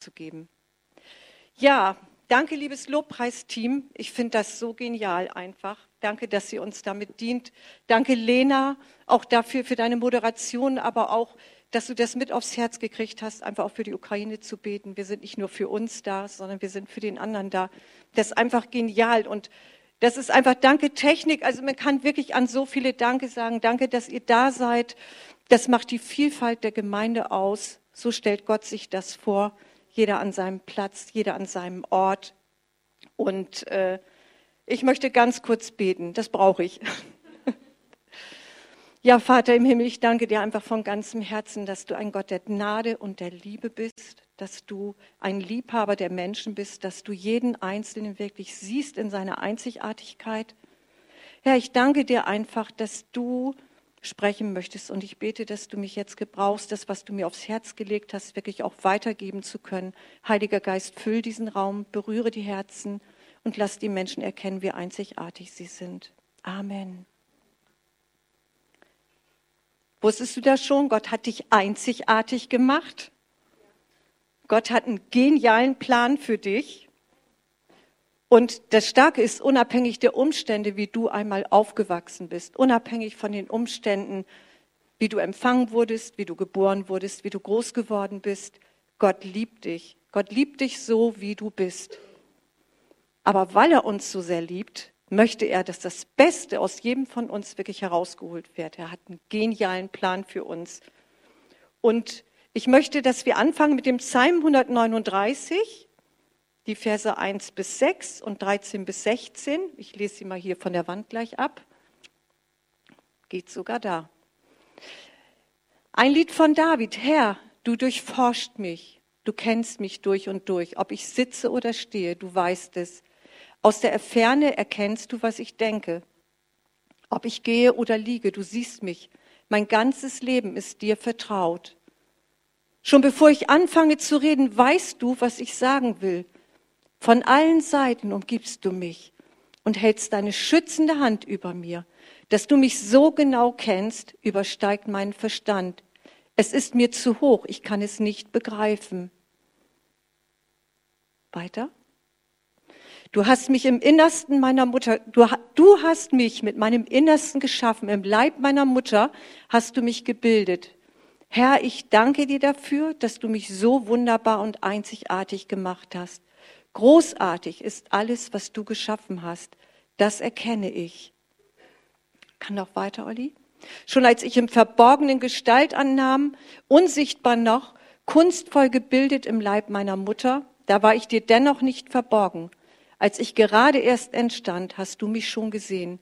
zu geben. Ja, danke, liebes Lobpreisteam. Ich finde das so genial einfach. Danke, dass ihr uns damit dient. Danke, Lena, auch dafür, für deine Moderation, aber auch, dass du das mit aufs Herz gekriegt hast, einfach auch für die Ukraine zu beten. Wir sind nicht nur für uns da, sondern wir sind für den anderen da. Das ist einfach genial und das ist einfach Danke Technik. Also man kann wirklich an so viele Danke sagen. Danke, dass ihr da seid. Das macht die Vielfalt der Gemeinde aus. So stellt Gott sich das vor. Jeder an seinem Platz, jeder an seinem Ort. Und äh, ich möchte ganz kurz beten. Das brauche ich. Ja, Vater im Himmel, ich danke dir einfach von ganzem Herzen, dass du ein Gott der Gnade und der Liebe bist, dass du ein Liebhaber der Menschen bist, dass du jeden Einzelnen wirklich siehst in seiner Einzigartigkeit. Herr, ich danke dir einfach, dass du sprechen möchtest und ich bete, dass du mich jetzt gebrauchst, das, was du mir aufs Herz gelegt hast, wirklich auch weitergeben zu können. Heiliger Geist, füll diesen Raum, berühre die Herzen und lass die Menschen erkennen, wie einzigartig sie sind. Amen. Wusstest du das schon? Gott hat dich einzigartig gemacht. Gott hat einen genialen Plan für dich. Und das Starke ist, unabhängig der Umstände, wie du einmal aufgewachsen bist, unabhängig von den Umständen, wie du empfangen wurdest, wie du geboren wurdest, wie du groß geworden bist, Gott liebt dich. Gott liebt dich so, wie du bist. Aber weil er uns so sehr liebt, möchte er, dass das Beste aus jedem von uns wirklich herausgeholt wird. Er hat einen genialen Plan für uns. Und ich möchte, dass wir anfangen mit dem Psalm 139, die Verse 1 bis 6 und 13 bis 16. Ich lese sie mal hier von der Wand gleich ab. Geht sogar da. Ein Lied von David. Herr, du durchforscht mich. Du kennst mich durch und durch. Ob ich sitze oder stehe, du weißt es. Aus der Ferne erkennst du, was ich denke. Ob ich gehe oder liege, du siehst mich. Mein ganzes Leben ist dir vertraut. Schon bevor ich anfange zu reden, weißt du, was ich sagen will. Von allen Seiten umgibst du mich und hältst deine schützende Hand über mir. Dass du mich so genau kennst, übersteigt meinen Verstand. Es ist mir zu hoch, ich kann es nicht begreifen. Weiter? Du hast mich im Innersten meiner Mutter, du, du hast mich mit meinem Innersten geschaffen, im Leib meiner Mutter hast du mich gebildet. Herr, ich danke dir dafür, dass du mich so wunderbar und einzigartig gemacht hast. Großartig ist alles, was du geschaffen hast. Das erkenne ich. Kann noch weiter, Olli? Schon als ich im Verborgenen Gestalt annahm, unsichtbar noch, kunstvoll gebildet im Leib meiner Mutter, da war ich dir dennoch nicht verborgen. Als ich gerade erst entstand, hast du mich schon gesehen.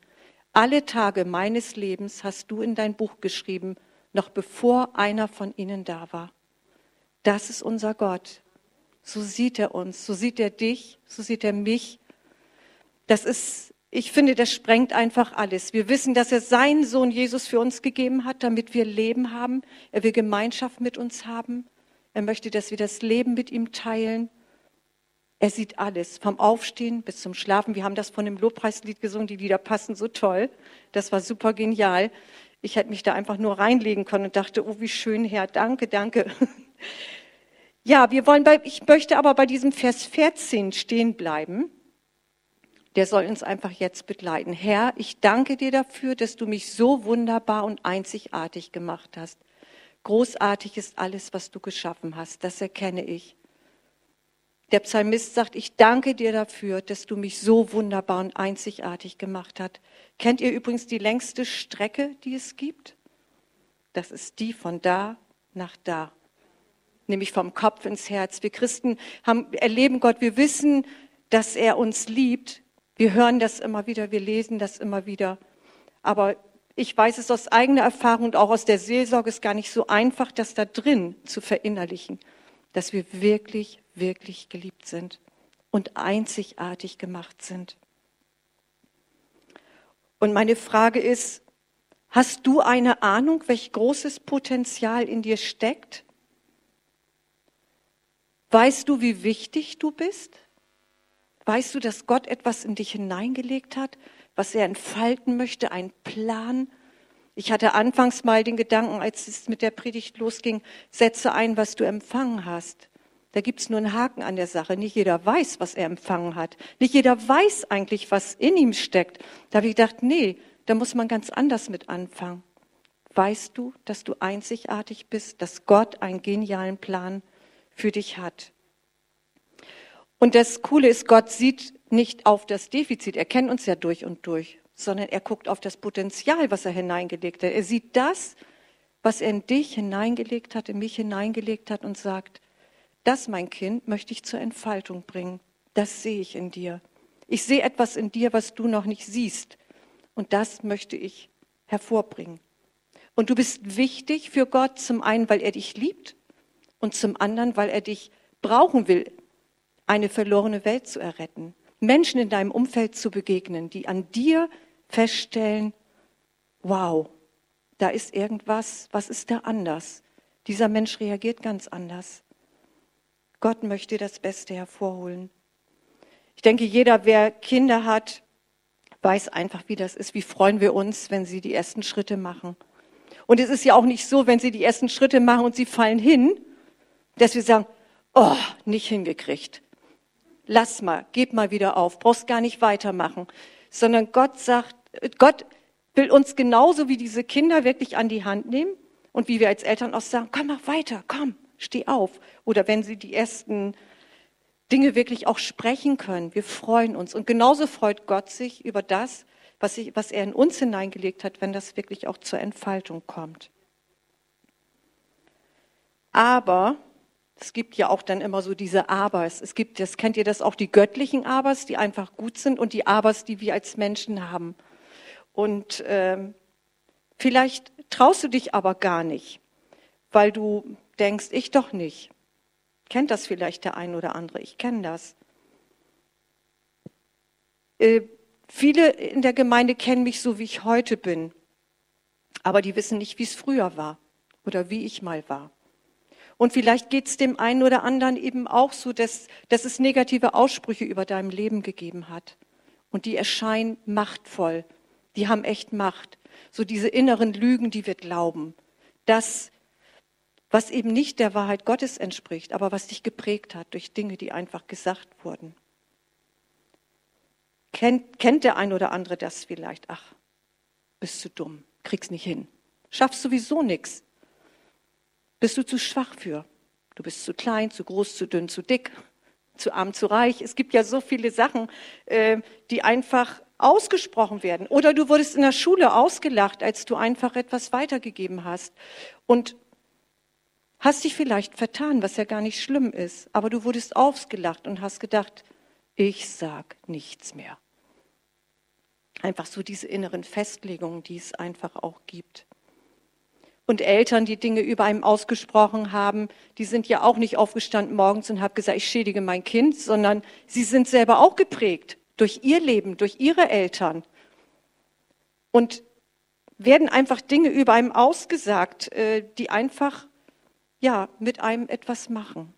Alle Tage meines Lebens hast du in dein Buch geschrieben, noch bevor einer von ihnen da war. Das ist unser Gott. So sieht er uns, so sieht er dich, so sieht er mich. Das ist, ich finde, das sprengt einfach alles. Wir wissen, dass er seinen Sohn Jesus für uns gegeben hat, damit wir Leben haben. Er will Gemeinschaft mit uns haben. Er möchte, dass wir das Leben mit ihm teilen. Er sieht alles, vom Aufstehen bis zum Schlafen. Wir haben das von dem Lobpreislied gesungen, die Lieder passen so toll. Das war super genial. Ich hätte mich da einfach nur reinlegen können und dachte, oh, wie schön, Herr, danke, danke. Ja, wir wollen bei, ich möchte aber bei diesem Vers 14 stehen bleiben. Der soll uns einfach jetzt begleiten. Herr, ich danke dir dafür, dass du mich so wunderbar und einzigartig gemacht hast. Großartig ist alles, was du geschaffen hast. Das erkenne ich. Der Psalmist sagt, ich danke dir dafür, dass du mich so wunderbar und einzigartig gemacht hast. Kennt ihr übrigens die längste Strecke, die es gibt? Das ist die von da nach da, nämlich vom Kopf ins Herz. Wir Christen haben, erleben Gott, wir wissen, dass er uns liebt. Wir hören das immer wieder, wir lesen das immer wieder. Aber ich weiß es aus eigener Erfahrung und auch aus der Seelsorge ist gar nicht so einfach, das da drin zu verinnerlichen, dass wir wirklich, wirklich geliebt sind und einzigartig gemacht sind. Und meine Frage ist, hast du eine Ahnung, welch großes Potenzial in dir steckt? Weißt du, wie wichtig du bist? Weißt du, dass Gott etwas in dich hineingelegt hat, was er entfalten möchte, ein Plan? Ich hatte anfangs mal den Gedanken, als es mit der Predigt losging, setze ein, was du empfangen hast. Da gibt's nur einen Haken an der Sache. Nicht jeder weiß, was er empfangen hat. Nicht jeder weiß eigentlich, was in ihm steckt. Da habe ich gedacht, nee, da muss man ganz anders mit anfangen. Weißt du, dass du einzigartig bist, dass Gott einen genialen Plan für dich hat? Und das Coole ist, Gott sieht nicht auf das Defizit, er kennt uns ja durch und durch, sondern er guckt auf das Potenzial, was er hineingelegt hat. Er sieht das, was er in dich hineingelegt hat, in mich hineingelegt hat und sagt, das, mein Kind, möchte ich zur Entfaltung bringen. Das sehe ich in dir. Ich sehe etwas in dir, was du noch nicht siehst. Und das möchte ich hervorbringen. Und du bist wichtig für Gott, zum einen, weil er dich liebt und zum anderen, weil er dich brauchen will, eine verlorene Welt zu erretten. Menschen in deinem Umfeld zu begegnen, die an dir feststellen, wow, da ist irgendwas, was ist da anders? Dieser Mensch reagiert ganz anders. Gott möchte das Beste hervorholen. Ich denke, jeder, wer Kinder hat, weiß einfach, wie das ist. Wie freuen wir uns, wenn sie die ersten Schritte machen. Und es ist ja auch nicht so, wenn sie die ersten Schritte machen und sie fallen hin, dass wir sagen, oh, nicht hingekriegt. Lass mal, gib mal wieder auf, brauchst gar nicht weitermachen. Sondern Gott sagt, Gott will uns genauso wie diese Kinder wirklich an die Hand nehmen und wie wir als Eltern auch sagen, komm mal weiter, komm, steh auf. Oder wenn sie die ersten Dinge wirklich auch sprechen können. Wir freuen uns. Und genauso freut Gott sich über das, was, ich, was er in uns hineingelegt hat, wenn das wirklich auch zur Entfaltung kommt. Aber es gibt ja auch dann immer so diese Abers. Es gibt, das kennt ihr das auch, die göttlichen Abers, die einfach gut sind und die Abers, die wir als Menschen haben. Und ähm, vielleicht traust du dich aber gar nicht, weil du denkst, ich doch nicht. Kennt das vielleicht der ein oder andere? Ich kenne das. Äh, viele in der Gemeinde kennen mich so, wie ich heute bin. Aber die wissen nicht, wie es früher war oder wie ich mal war. Und vielleicht geht es dem einen oder anderen eben auch so, dass, dass es negative Aussprüche über deinem Leben gegeben hat. Und die erscheinen machtvoll. Die haben echt Macht. So diese inneren Lügen, die wir glauben. Das, was eben nicht der Wahrheit Gottes entspricht, aber was dich geprägt hat durch Dinge, die einfach gesagt wurden. Kennt, kennt der ein oder andere das vielleicht? Ach, bist du dumm, kriegst nicht hin, schaffst sowieso nichts. Bist du zu schwach für? Du bist zu klein, zu groß, zu dünn, zu dick, zu arm, zu reich. Es gibt ja so viele Sachen, äh, die einfach ausgesprochen werden. Oder du wurdest in der Schule ausgelacht, als du einfach etwas weitergegeben hast. Und hast dich vielleicht vertan, was ja gar nicht schlimm ist, aber du wurdest ausgelacht und hast gedacht, ich sag nichts mehr. Einfach so diese inneren Festlegungen, die es einfach auch gibt. Und Eltern, die Dinge über einem ausgesprochen haben, die sind ja auch nicht aufgestanden morgens und haben gesagt, ich schädige mein Kind, sondern sie sind selber auch geprägt durch ihr Leben, durch ihre Eltern. Und werden einfach Dinge über einem ausgesagt, äh, die einfach ja, mit einem etwas machen.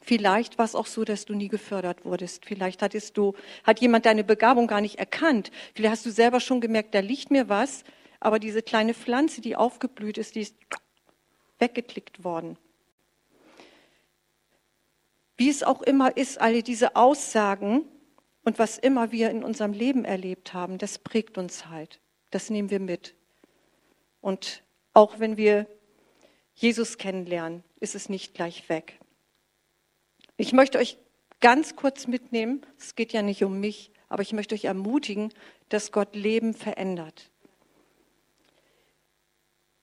Vielleicht war es auch so, dass du nie gefördert wurdest. Vielleicht hattest du, hat jemand deine Begabung gar nicht erkannt. Vielleicht hast du selber schon gemerkt, da liegt mir was, aber diese kleine Pflanze, die aufgeblüht ist, die ist weggeklickt worden. Wie es auch immer ist, alle diese Aussagen und was immer wir in unserem Leben erlebt haben, das prägt uns halt. Das nehmen wir mit. Und auch wenn wir Jesus kennenlernen, ist es nicht gleich weg. Ich möchte euch ganz kurz mitnehmen, es geht ja nicht um mich, aber ich möchte euch ermutigen, dass Gott Leben verändert.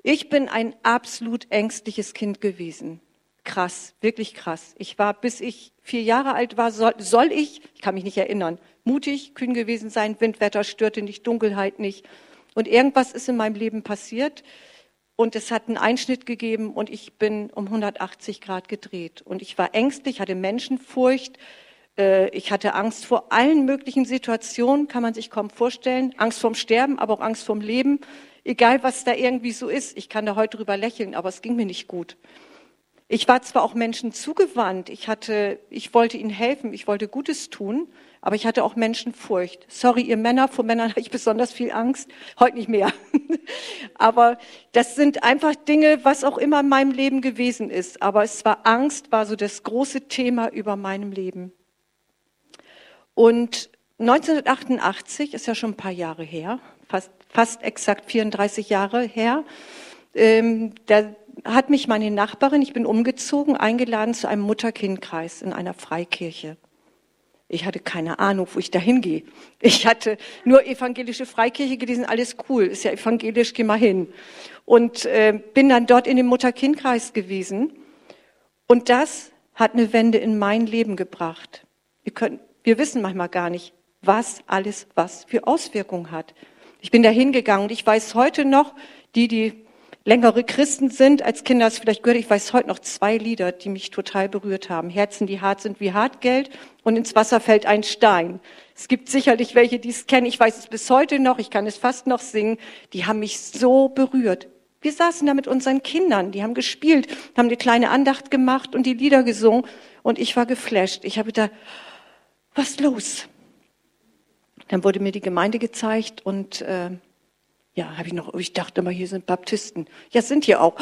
Ich bin ein absolut ängstliches Kind gewesen. Krass, wirklich krass. Ich war, bis ich vier Jahre alt war, soll, soll ich, ich kann mich nicht erinnern, mutig, kühn gewesen sein, Windwetter störte nicht, Dunkelheit nicht. Und irgendwas ist in meinem Leben passiert und es hat einen Einschnitt gegeben und ich bin um 180 Grad gedreht. Und ich war ängstlich, hatte Menschenfurcht. Äh, ich hatte Angst vor allen möglichen Situationen, kann man sich kaum vorstellen. Angst vorm Sterben, aber auch Angst vorm Leben. Egal, was da irgendwie so ist. Ich kann da heute drüber lächeln, aber es ging mir nicht gut. Ich war zwar auch Menschen zugewandt, ich hatte, ich wollte ihnen helfen, ich wollte Gutes tun, aber ich hatte auch Menschenfurcht. Sorry, ihr Männer, vor Männern habe ich besonders viel Angst, heute nicht mehr. aber das sind einfach Dinge, was auch immer in meinem Leben gewesen ist. Aber es war Angst, war so das große Thema über meinem Leben. Und 1988 ist ja schon ein paar Jahre her, fast, fast exakt 34 Jahre her. Ähm, da hat mich meine Nachbarin, ich bin umgezogen, eingeladen zu einem Mutter-Kind-Kreis in einer Freikirche. Ich hatte keine Ahnung, wo ich da hingehe. Ich hatte nur evangelische Freikirche gelesen, alles cool, ist ja evangelisch, geh mal hin. Und äh, bin dann dort in dem Mutter-Kind-Kreis gewesen. Und das hat eine Wende in mein Leben gebracht. Wir, können, wir wissen manchmal gar nicht, was alles was für Auswirkungen hat. Ich bin da hingegangen und ich weiß heute noch, die, die längere Christen sind, als Kinder es vielleicht gehört, ich weiß heute noch zwei Lieder, die mich total berührt haben. Herzen, die hart sind wie Hartgeld und ins Wasser fällt ein Stein. Es gibt sicherlich welche, die es kennen. Ich weiß es bis heute noch. Ich kann es fast noch singen. Die haben mich so berührt. Wir saßen da mit unseren Kindern. Die haben gespielt, haben eine kleine Andacht gemacht und die Lieder gesungen. Und ich war geflasht. Ich habe da, was los? Dann wurde mir die Gemeinde gezeigt und äh, ja, habe ich noch, ich dachte mal, hier sind Baptisten. Ja, sind hier auch.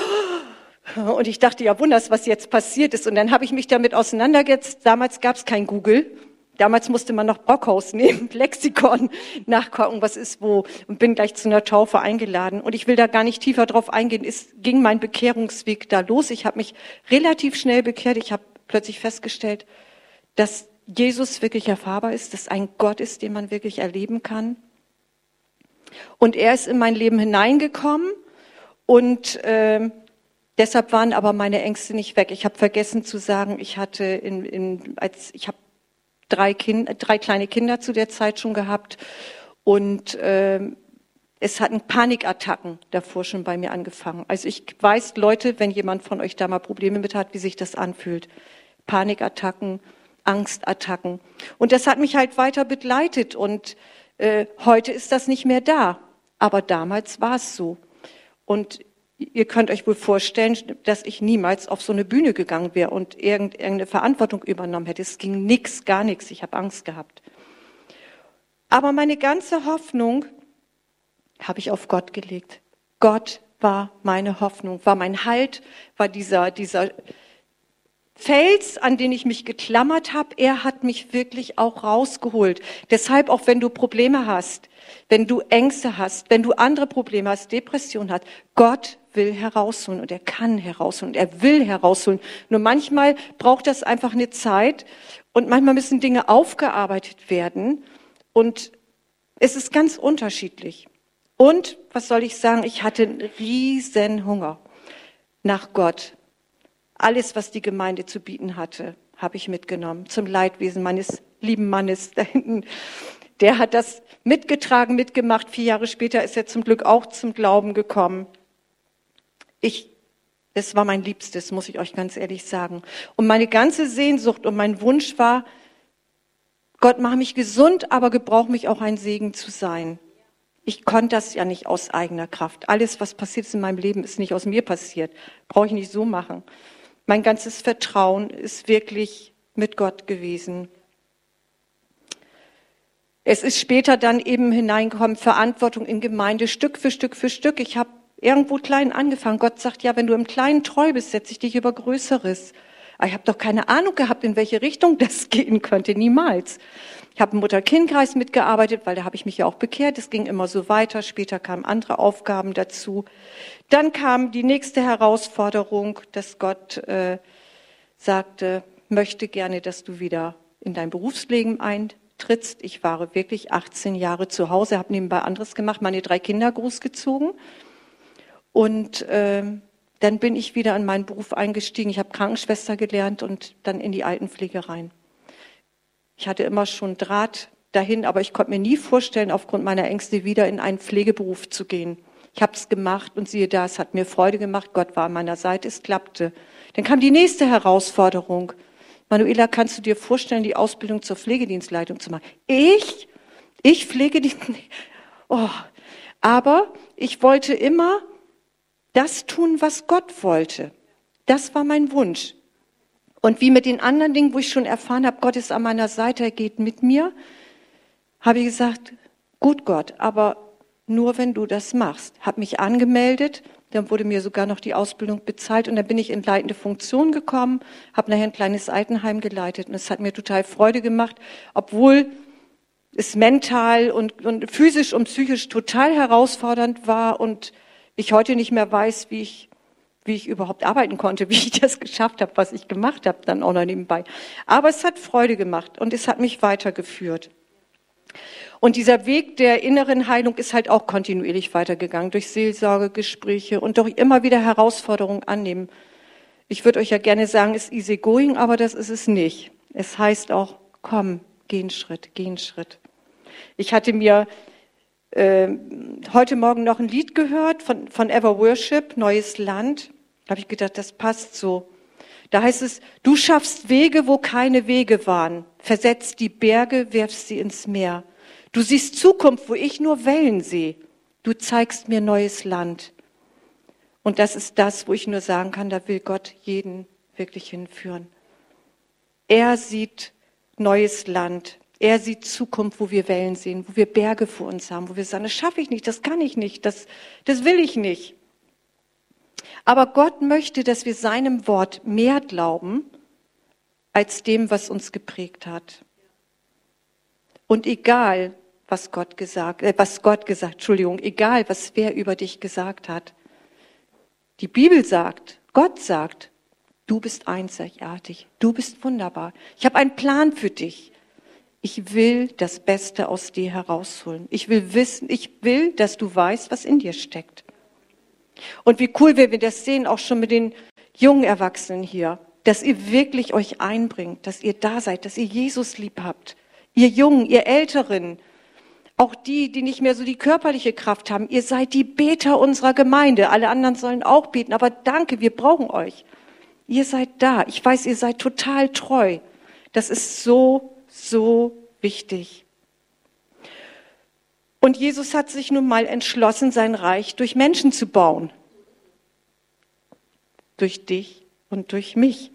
Und ich dachte, ja, wunders, was jetzt passiert ist. Und dann habe ich mich damit auseinandergesetzt. Damals gab es kein Google. Damals musste man noch Brockhaus nehmen, Lexikon nachgucken, was ist wo. Und bin gleich zu einer Taufe eingeladen. Und ich will da gar nicht tiefer drauf eingehen. Es ging mein Bekehrungsweg da los. Ich habe mich relativ schnell bekehrt. Ich habe plötzlich festgestellt, dass Jesus wirklich erfahrbar ist, dass ein Gott ist, den man wirklich erleben kann. Und er ist in mein Leben hineingekommen und äh, deshalb waren aber meine Ängste nicht weg. Ich habe vergessen zu sagen, ich hatte in, in als ich habe drei Kinder, drei kleine Kinder zu der Zeit schon gehabt und äh, es hatten Panikattacken davor schon bei mir angefangen. Also ich weiß, Leute, wenn jemand von euch da mal Probleme mit hat, wie sich das anfühlt. Panikattacken, Angstattacken. Und das hat mich halt weiter begleitet und äh, heute ist das nicht mehr da, aber damals war es so. Und ihr könnt euch wohl vorstellen, dass ich niemals auf so eine Bühne gegangen wäre und irgendeine Verantwortung übernommen hätte. Es ging nichts, gar nichts. Ich habe Angst gehabt. Aber meine ganze Hoffnung habe ich auf Gott gelegt. Gott war meine Hoffnung, war mein Halt, war dieser, dieser Fels, an den ich mich geklammert habe, er hat mich wirklich auch rausgeholt. Deshalb, auch wenn du Probleme hast, wenn du Ängste hast, wenn du andere Probleme hast, Depression hast, Gott will herausholen und er kann herausholen und er will herausholen. Nur manchmal braucht das einfach eine Zeit und manchmal müssen Dinge aufgearbeitet werden und es ist ganz unterschiedlich. Und was soll ich sagen? Ich hatte einen riesen Hunger nach Gt, alles, was die Gemeinde zu bieten hatte, habe ich mitgenommen zum Leidwesen meines lieben Mannes da hinten. Der hat das mitgetragen, mitgemacht. Vier Jahre später ist er zum Glück auch zum Glauben gekommen. Ich, es war mein Liebstes, muss ich euch ganz ehrlich sagen. Und meine ganze Sehnsucht und mein Wunsch war, Gott mach mich gesund, aber gebrauch mich auch ein Segen zu sein. Ich konnte das ja nicht aus eigener Kraft. Alles, was passiert ist in meinem Leben, ist nicht aus mir passiert. Brauche ich nicht so machen. Mein ganzes Vertrauen ist wirklich mit Gott gewesen. Es ist später dann eben hineingekommen, Verantwortung in Gemeinde, Stück für Stück für Stück. Ich habe irgendwo klein angefangen. Gott sagt, ja, wenn du im Kleinen treu bist, setze ich dich über Größeres. Aber ich habe doch keine Ahnung gehabt, in welche Richtung das gehen könnte, niemals. Ich habe im Mutter-Kind-Kreis mitgearbeitet, weil da habe ich mich ja auch bekehrt. Es ging immer so weiter. Später kamen andere Aufgaben dazu. Dann kam die nächste Herausforderung, dass Gott äh, sagte, möchte gerne, dass du wieder in dein Berufsleben eintrittst. Ich war wirklich 18 Jahre zu Hause, habe nebenbei anderes gemacht, meine drei Kinder großgezogen. Und äh, dann bin ich wieder in meinen Beruf eingestiegen. Ich habe Krankenschwester gelernt und dann in die Altenpflege rein. Ich hatte immer schon Draht dahin, aber ich konnte mir nie vorstellen, aufgrund meiner Ängste wieder in einen Pflegeberuf zu gehen. Ich habe es gemacht und siehe da, es hat mir Freude gemacht. Gott war an meiner Seite, es klappte. Dann kam die nächste Herausforderung. Manuela, kannst du dir vorstellen, die Ausbildung zur Pflegedienstleitung zu machen? Ich? Ich Pflegedienst? Oh. Aber ich wollte immer das tun, was Gott wollte. Das war mein Wunsch. Und wie mit den anderen Dingen, wo ich schon erfahren habe, Gott ist an meiner Seite, er geht mit mir, habe ich gesagt, gut Gott, aber nur wenn du das machst. Habe mich angemeldet, dann wurde mir sogar noch die Ausbildung bezahlt und dann bin ich in leitende Funktion gekommen, habe nachher ein kleines Altenheim geleitet und es hat mir total Freude gemacht, obwohl es mental und, und physisch und psychisch total herausfordernd war und ich heute nicht mehr weiß, wie ich, wie ich überhaupt arbeiten konnte, wie ich das geschafft habe, was ich gemacht habe, dann auch noch nebenbei. Aber es hat Freude gemacht und es hat mich weitergeführt. Und dieser Weg der inneren Heilung ist halt auch kontinuierlich weitergegangen durch Seelsorgegespräche und doch immer wieder Herausforderungen annehmen. Ich würde euch ja gerne sagen, es ist easy going, aber das ist es nicht. Es heißt auch, komm, geh einen Schritt, geh einen Schritt. Ich hatte mir äh, heute Morgen noch ein Lied gehört von, von Ever Worship, Neues Land. Da habe ich gedacht, das passt so. Da heißt es, du schaffst Wege, wo keine Wege waren, versetzt die Berge, werfst sie ins Meer. Du siehst Zukunft, wo ich nur Wellen sehe. Du zeigst mir neues Land. Und das ist das, wo ich nur sagen kann, da will Gott jeden wirklich hinführen. Er sieht neues Land. Er sieht Zukunft, wo wir Wellen sehen, wo wir Berge vor uns haben, wo wir sagen, das schaffe ich nicht, das kann ich nicht, das, das will ich nicht. Aber Gott möchte, dass wir seinem Wort mehr glauben als dem, was uns geprägt hat. Und egal, was Gott gesagt, äh, was Gott gesagt, Entschuldigung, egal, was wer über dich gesagt hat. Die Bibel sagt, Gott sagt, du bist einzigartig, du bist wunderbar. Ich habe einen Plan für dich. Ich will das Beste aus dir herausholen. Ich will wissen, ich will, dass du weißt, was in dir steckt. Und wie cool, wir das sehen, auch schon mit den jungen Erwachsenen hier, dass ihr wirklich euch einbringt, dass ihr da seid, dass ihr Jesus lieb habt. Ihr Jungen, ihr Älteren, auch die, die nicht mehr so die körperliche Kraft haben, ihr seid die Beter unserer Gemeinde. Alle anderen sollen auch beten, aber danke, wir brauchen euch. Ihr seid da. Ich weiß, ihr seid total treu. Das ist so, so wichtig. Und Jesus hat sich nun mal entschlossen, sein Reich durch Menschen zu bauen. Durch dich und durch mich.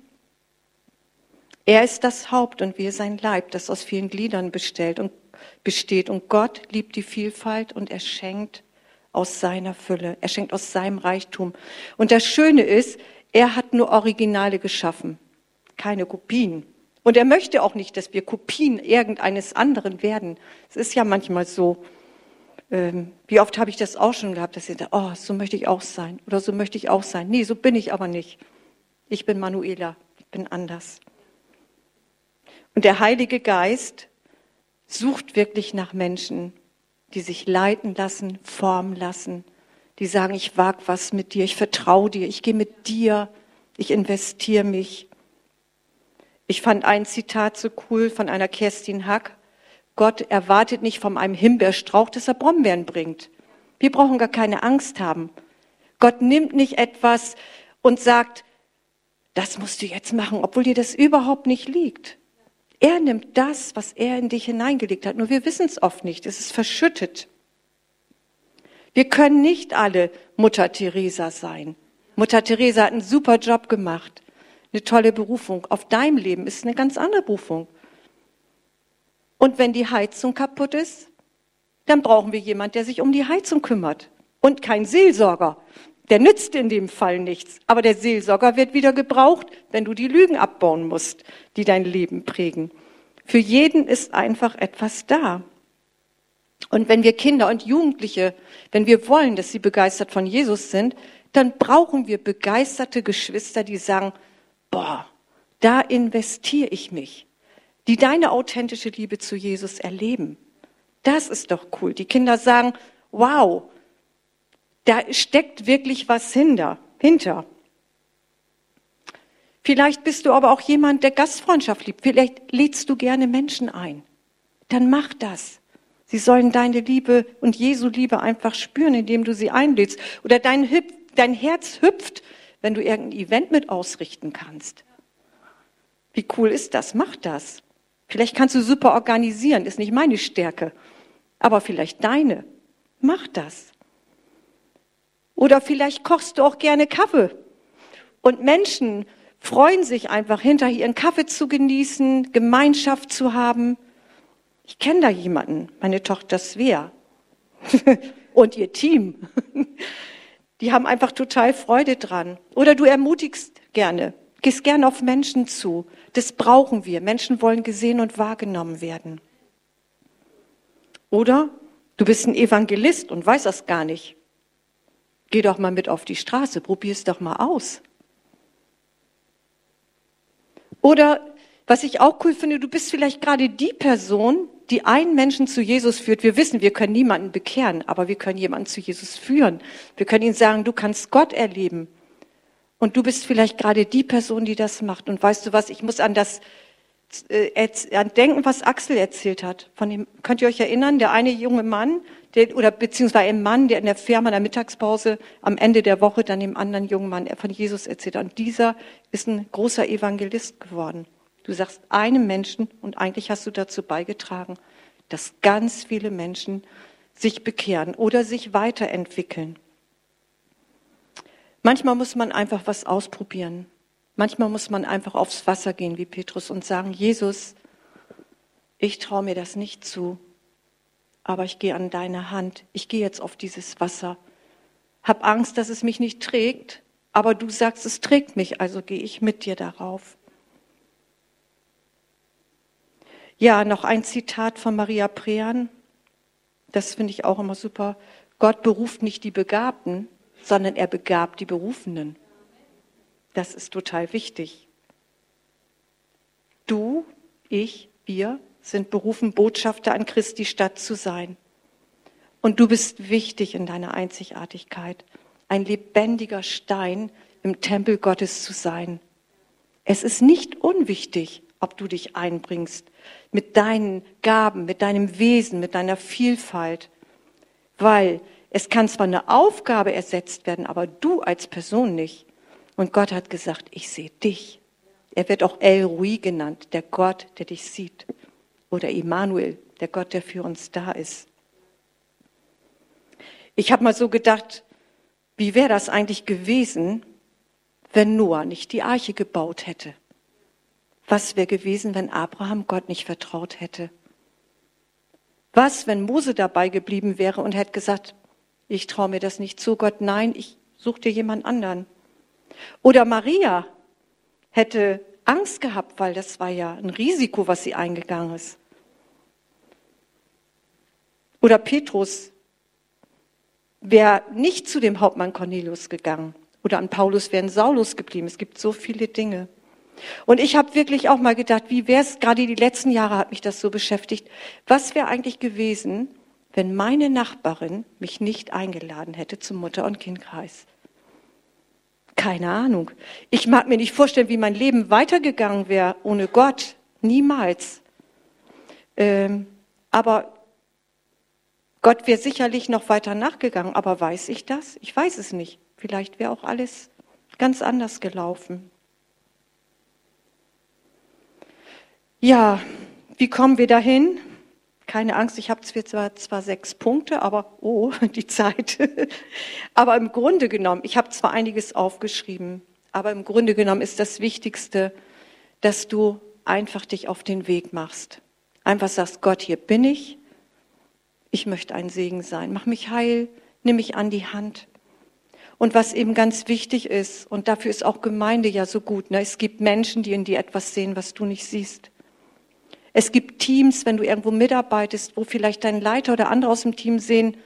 Er ist das Haupt und wir sein Leib, das aus vielen Gliedern bestellt und besteht. Und Gott liebt die Vielfalt und er schenkt aus seiner Fülle. Er schenkt aus seinem Reichtum. Und das Schöne ist, er hat nur Originale geschaffen, keine Kopien. Und er möchte auch nicht, dass wir Kopien irgendeines anderen werden. Es ist ja manchmal so. Ähm, wie oft habe ich das auch schon gehabt, dass ihr sagt, oh, so möchte ich auch sein oder so möchte ich auch sein. Nee, so bin ich aber nicht. Ich bin Manuela, ich bin anders. Und der Heilige Geist sucht wirklich nach Menschen, die sich leiten lassen, formen lassen, die sagen, ich wag was mit dir, ich vertraue dir, ich gehe mit dir, ich investiere mich. Ich fand ein Zitat so cool von einer Kerstin Hack. Gott erwartet nicht von einem Himbeerstrauch, dass er Brombeeren bringt. Wir brauchen gar keine Angst haben. Gott nimmt nicht etwas und sagt, das musst du jetzt machen, obwohl dir das überhaupt nicht liegt. Er nimmt das, was er in dich hineingelegt hat. Nur wir wissen es oft nicht. Es ist verschüttet. Wir können nicht alle Mutter Teresa sein. Mutter Teresa hat einen super Job gemacht. Eine tolle Berufung. Auf deinem Leben ist eine ganz andere Berufung. Und wenn die Heizung kaputt ist, dann brauchen wir jemand, der sich um die Heizung kümmert. Und kein Seelsorger. Der nützt in dem Fall nichts. Aber der Seelsorger wird wieder gebraucht, wenn du die Lügen abbauen musst, die dein Leben prägen. Für jeden ist einfach etwas da. Und wenn wir Kinder und Jugendliche, wenn wir wollen, dass sie begeistert von Jesus sind, dann brauchen wir begeisterte Geschwister, die sagen, boah, da investiere ich mich, die deine authentische Liebe zu Jesus erleben. Das ist doch cool. Die Kinder sagen, wow, da steckt wirklich was hinter. hinter. Vielleicht bist du aber auch jemand, der Gastfreundschaft liebt. Vielleicht lädst du gerne Menschen ein. Dann mach das. Sie sollen deine Liebe und Jesu Liebe einfach spüren, indem du sie einlädst. Oder dein, dein Herz hüpft, wenn du irgendein Event mit ausrichten kannst. Wie cool ist das? Mach das. Vielleicht kannst du super organisieren, ist nicht meine Stärke, aber vielleicht deine. Mach das. Oder vielleicht kochst du auch gerne Kaffee Und Menschen freuen sich einfach hinterher ihren Kaffee zu genießen, Gemeinschaft zu haben. Ich kenne da jemanden, meine Tochter Svea und ihr Team. Die haben einfach total Freude dran. Oder du ermutigst gerne, gehst gerne auf Menschen zu. Das brauchen wir. Menschen wollen gesehen und wahrgenommen werden. Oder du bist ein Evangelist und weißt das gar nicht. Geh doch mal mit auf die Straße, probier es doch mal aus. Oder was ich auch cool finde, du bist vielleicht gerade die Person, die einen Menschen zu Jesus führt. Wir wissen, wir können niemanden bekehren, aber wir können jemanden zu Jesus führen. Wir können ihm sagen, du kannst Gott erleben. Und du bist vielleicht gerade die Person, die das macht. Und weißt du was, ich muss an das äh, an denken, was Axel erzählt hat. Von dem, könnt ihr euch erinnern, der eine junge Mann, der, oder beziehungsweise ein Mann, der in der Firma in der Mittagspause am Ende der Woche dann dem anderen jungen Mann von Jesus erzählt hat. Und dieser ist ein großer Evangelist geworden. Du sagst einem Menschen und eigentlich hast du dazu beigetragen, dass ganz viele Menschen sich bekehren oder sich weiterentwickeln. Manchmal muss man einfach was ausprobieren. Manchmal muss man einfach aufs Wasser gehen wie Petrus und sagen, Jesus, ich traue mir das nicht zu, aber ich gehe an deine Hand. Ich gehe jetzt auf dieses Wasser. Hab Angst, dass es mich nicht trägt, aber du sagst, es trägt mich, also gehe ich mit dir darauf. Ja, noch ein Zitat von Maria Prean. Das finde ich auch immer super. Gott beruft nicht die Begabten, sondern er begabt die Berufenen. Das ist total wichtig. Du, ich, wir sind berufen, Botschafter an Christi Stadt zu sein. Und du bist wichtig in deiner Einzigartigkeit, ein lebendiger Stein im Tempel Gottes zu sein. Es ist nicht unwichtig, ob du dich einbringst mit deinen Gaben, mit deinem Wesen, mit deiner Vielfalt, weil es kann zwar eine Aufgabe ersetzt werden, aber du als Person nicht. Und Gott hat gesagt, ich sehe dich. Er wird auch El Rui genannt, der Gott, der dich sieht. Oder Immanuel, der Gott, der für uns da ist. Ich habe mal so gedacht, wie wäre das eigentlich gewesen, wenn Noah nicht die Arche gebaut hätte? Was wäre gewesen, wenn Abraham Gott nicht vertraut hätte? Was, wenn Mose dabei geblieben wäre und hätte gesagt, ich traue mir das nicht zu, Gott, nein, ich suche dir jemand anderen. Oder Maria hätte Angst gehabt, weil das war ja ein Risiko, was sie eingegangen ist. Oder Petrus wäre nicht zu dem Hauptmann Cornelius gegangen. Oder an Paulus wäre ein Saulus geblieben. Es gibt so viele Dinge. Und ich habe wirklich auch mal gedacht, wie wäre es, gerade die letzten Jahre hat mich das so beschäftigt, was wäre eigentlich gewesen, wenn meine Nachbarin mich nicht eingeladen hätte zum Mutter- und Kindkreis? Keine Ahnung. Ich mag mir nicht vorstellen, wie mein Leben weitergegangen wäre ohne Gott. Niemals. Ähm, aber Gott wäre sicherlich noch weiter nachgegangen. Aber weiß ich das? Ich weiß es nicht. Vielleicht wäre auch alles ganz anders gelaufen. Ja, wie kommen wir dahin? Keine Angst, ich habe zwar, zwar sechs Punkte, aber oh, die Zeit. aber im Grunde genommen, ich habe zwar einiges aufgeschrieben, aber im Grunde genommen ist das Wichtigste, dass du einfach dich auf den Weg machst. Einfach sagst, Gott, hier bin ich. Ich möchte ein Segen sein. Mach mich heil, nimm mich an die Hand. Und was eben ganz wichtig ist, und dafür ist auch Gemeinde ja so gut, ne? es gibt Menschen, die in dir etwas sehen, was du nicht siehst. Es gibt Teams, wenn du irgendwo mitarbeitest, wo vielleicht dein Leiter oder andere aus dem Team sehen,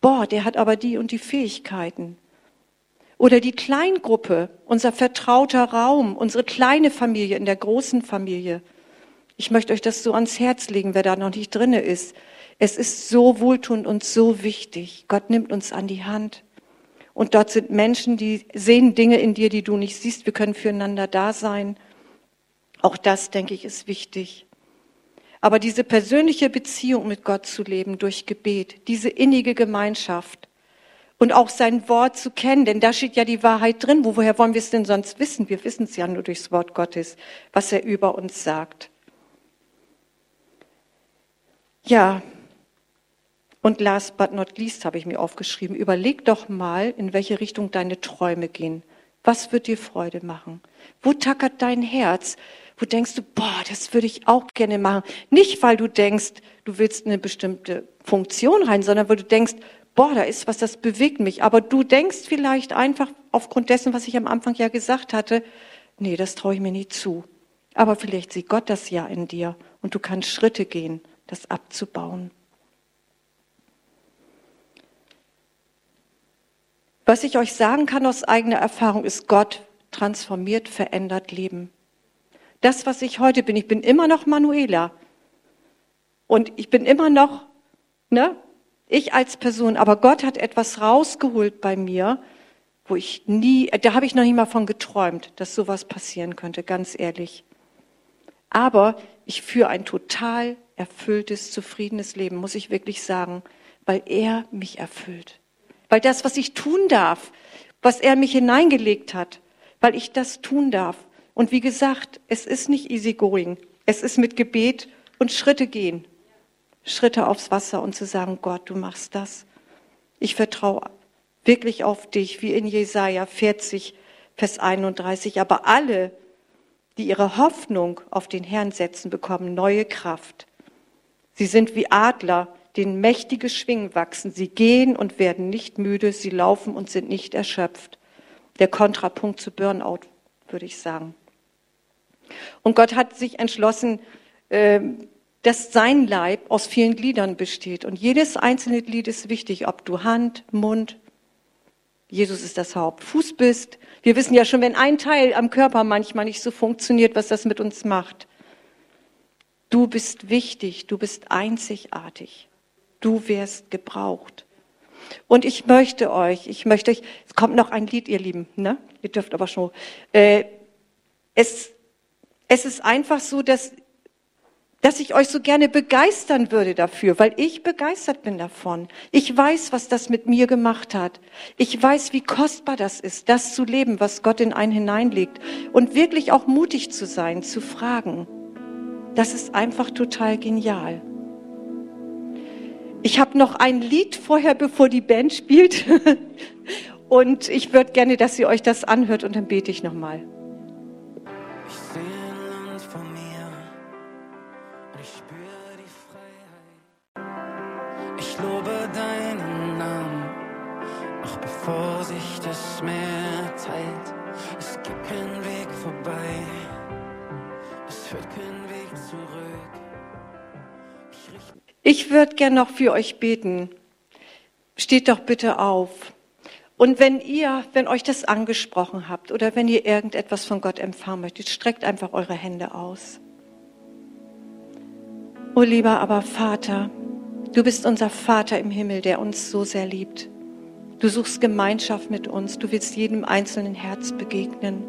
boah, der hat aber die und die Fähigkeiten. Oder die Kleingruppe, unser vertrauter Raum, unsere kleine Familie in der großen Familie. Ich möchte euch das so ans Herz legen, wer da noch nicht drinne ist. Es ist so wohltuend und so wichtig. Gott nimmt uns an die Hand. Und dort sind Menschen, die sehen Dinge in dir, die du nicht siehst. Wir können füreinander da sein. Auch das, denke ich, ist wichtig. Aber diese persönliche Beziehung mit Gott zu leben durch Gebet, diese innige Gemeinschaft und auch sein Wort zu kennen, denn da steht ja die Wahrheit drin. woher wollen wir es denn sonst wissen? Wir wissen es ja nur durchs Wort Gottes, was er über uns sagt. Ja, und last but not least habe ich mir aufgeschrieben, überleg doch mal, in welche Richtung deine Träume gehen. Was wird dir Freude machen? Wo tackert dein Herz? Wo denkst du, boah, das würde ich auch gerne machen? Nicht, weil du denkst, du willst eine bestimmte Funktion rein, sondern weil du denkst, boah, da ist was, das bewegt mich. Aber du denkst vielleicht einfach aufgrund dessen, was ich am Anfang ja gesagt hatte, nee, das traue ich mir nicht zu. Aber vielleicht sieht Gott das ja in dir und du kannst Schritte gehen, das abzubauen. Was ich euch sagen kann aus eigener Erfahrung ist, Gott transformiert, verändert Leben. Das, was ich heute bin, ich bin immer noch Manuela. Und ich bin immer noch, ne, ich als Person. Aber Gott hat etwas rausgeholt bei mir, wo ich nie, da habe ich noch nie mal von geträumt, dass sowas passieren könnte, ganz ehrlich. Aber ich führe ein total erfülltes, zufriedenes Leben, muss ich wirklich sagen, weil er mich erfüllt. Weil das, was ich tun darf, was er mich hineingelegt hat, weil ich das tun darf. Und wie gesagt, es ist nicht easy going. Es ist mit Gebet und Schritte gehen. Schritte aufs Wasser und zu sagen, Gott, du machst das. Ich vertraue wirklich auf dich, wie in Jesaja 40, Vers 31. Aber alle, die ihre Hoffnung auf den Herrn setzen, bekommen neue Kraft. Sie sind wie Adler, denen mächtige Schwingen wachsen. Sie gehen und werden nicht müde, sie laufen und sind nicht erschöpft. Der Kontrapunkt zu Burnout, würde ich sagen. Und Gott hat sich entschlossen, ähm, dass sein Leib aus vielen Gliedern besteht. Und jedes einzelne Glied ist wichtig, ob du Hand, Mund, Jesus ist das Haupt, Fuß bist. Wir wissen ja schon, wenn ein Teil am Körper manchmal nicht so funktioniert, was das mit uns macht. Du bist wichtig, du bist einzigartig. Du wirst gebraucht. Und ich möchte euch, ich möchte euch, es kommt noch ein Lied, ihr Lieben, ne? Ihr dürft aber schon. Äh, es, es ist einfach so, dass, dass ich euch so gerne begeistern würde dafür, weil ich begeistert bin davon. Ich weiß, was das mit mir gemacht hat. Ich weiß, wie kostbar das ist, das zu leben, was Gott in einen hineinlegt. Und wirklich auch mutig zu sein, zu fragen. Das ist einfach total genial. Ich habe noch ein Lied vorher, bevor die Band spielt. Und ich würde gerne, dass ihr euch das anhört und dann bete ich nochmal. Lobe deinen Namen, noch bevor sich das Meer teilt. Es gibt keinen Weg vorbei, es führt keinen Weg zurück. Ich würde gern noch für euch beten. Steht doch bitte auf. Und wenn ihr, wenn euch das angesprochen habt oder wenn ihr irgendetwas von Gott empfangen möchtet, streckt einfach eure Hände aus. O lieber aber Vater, du bist unser Vater im Himmel, der uns so sehr liebt. Du suchst Gemeinschaft mit uns, du willst jedem einzelnen Herz begegnen.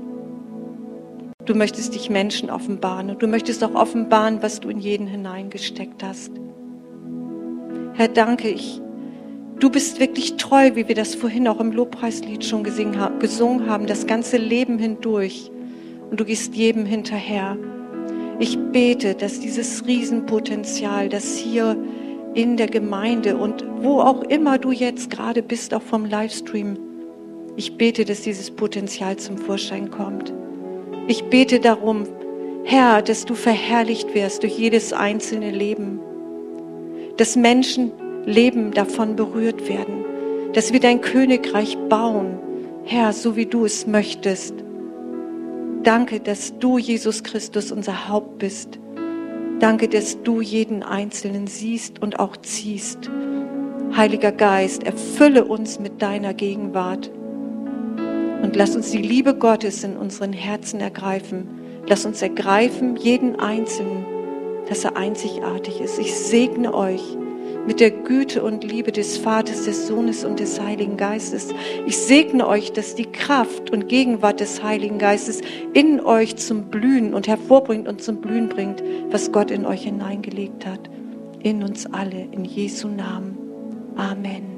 Du möchtest dich Menschen offenbaren und du möchtest auch offenbaren, was du in jeden hineingesteckt hast. Herr, danke ich. Du bist wirklich treu, wie wir das vorhin auch im Lobpreislied schon gesungen haben, das ganze Leben hindurch. Und du gehst jedem hinterher. Ich bete, dass dieses Riesenpotenzial, das hier in der Gemeinde und wo auch immer du jetzt gerade bist, auch vom Livestream, ich bete, dass dieses Potenzial zum Vorschein kommt. Ich bete darum, Herr, dass du verherrlicht wirst durch jedes einzelne Leben dass Menschen Leben davon berührt werden, dass wir dein Königreich bauen, Herr, so wie du es möchtest. Danke, dass du, Jesus Christus, unser Haupt bist. Danke, dass du jeden Einzelnen siehst und auch ziehst. Heiliger Geist, erfülle uns mit deiner Gegenwart und lass uns die Liebe Gottes in unseren Herzen ergreifen. Lass uns ergreifen, jeden Einzelnen, dass er einzigartig ist. Ich segne euch mit der Güte und Liebe des Vaters, des Sohnes und des Heiligen Geistes. Ich segne euch, dass die Kraft und Gegenwart des Heiligen Geistes in euch zum Blühen und hervorbringt und zum Blühen bringt, was Gott in euch hineingelegt hat. In uns alle, in Jesu Namen. Amen.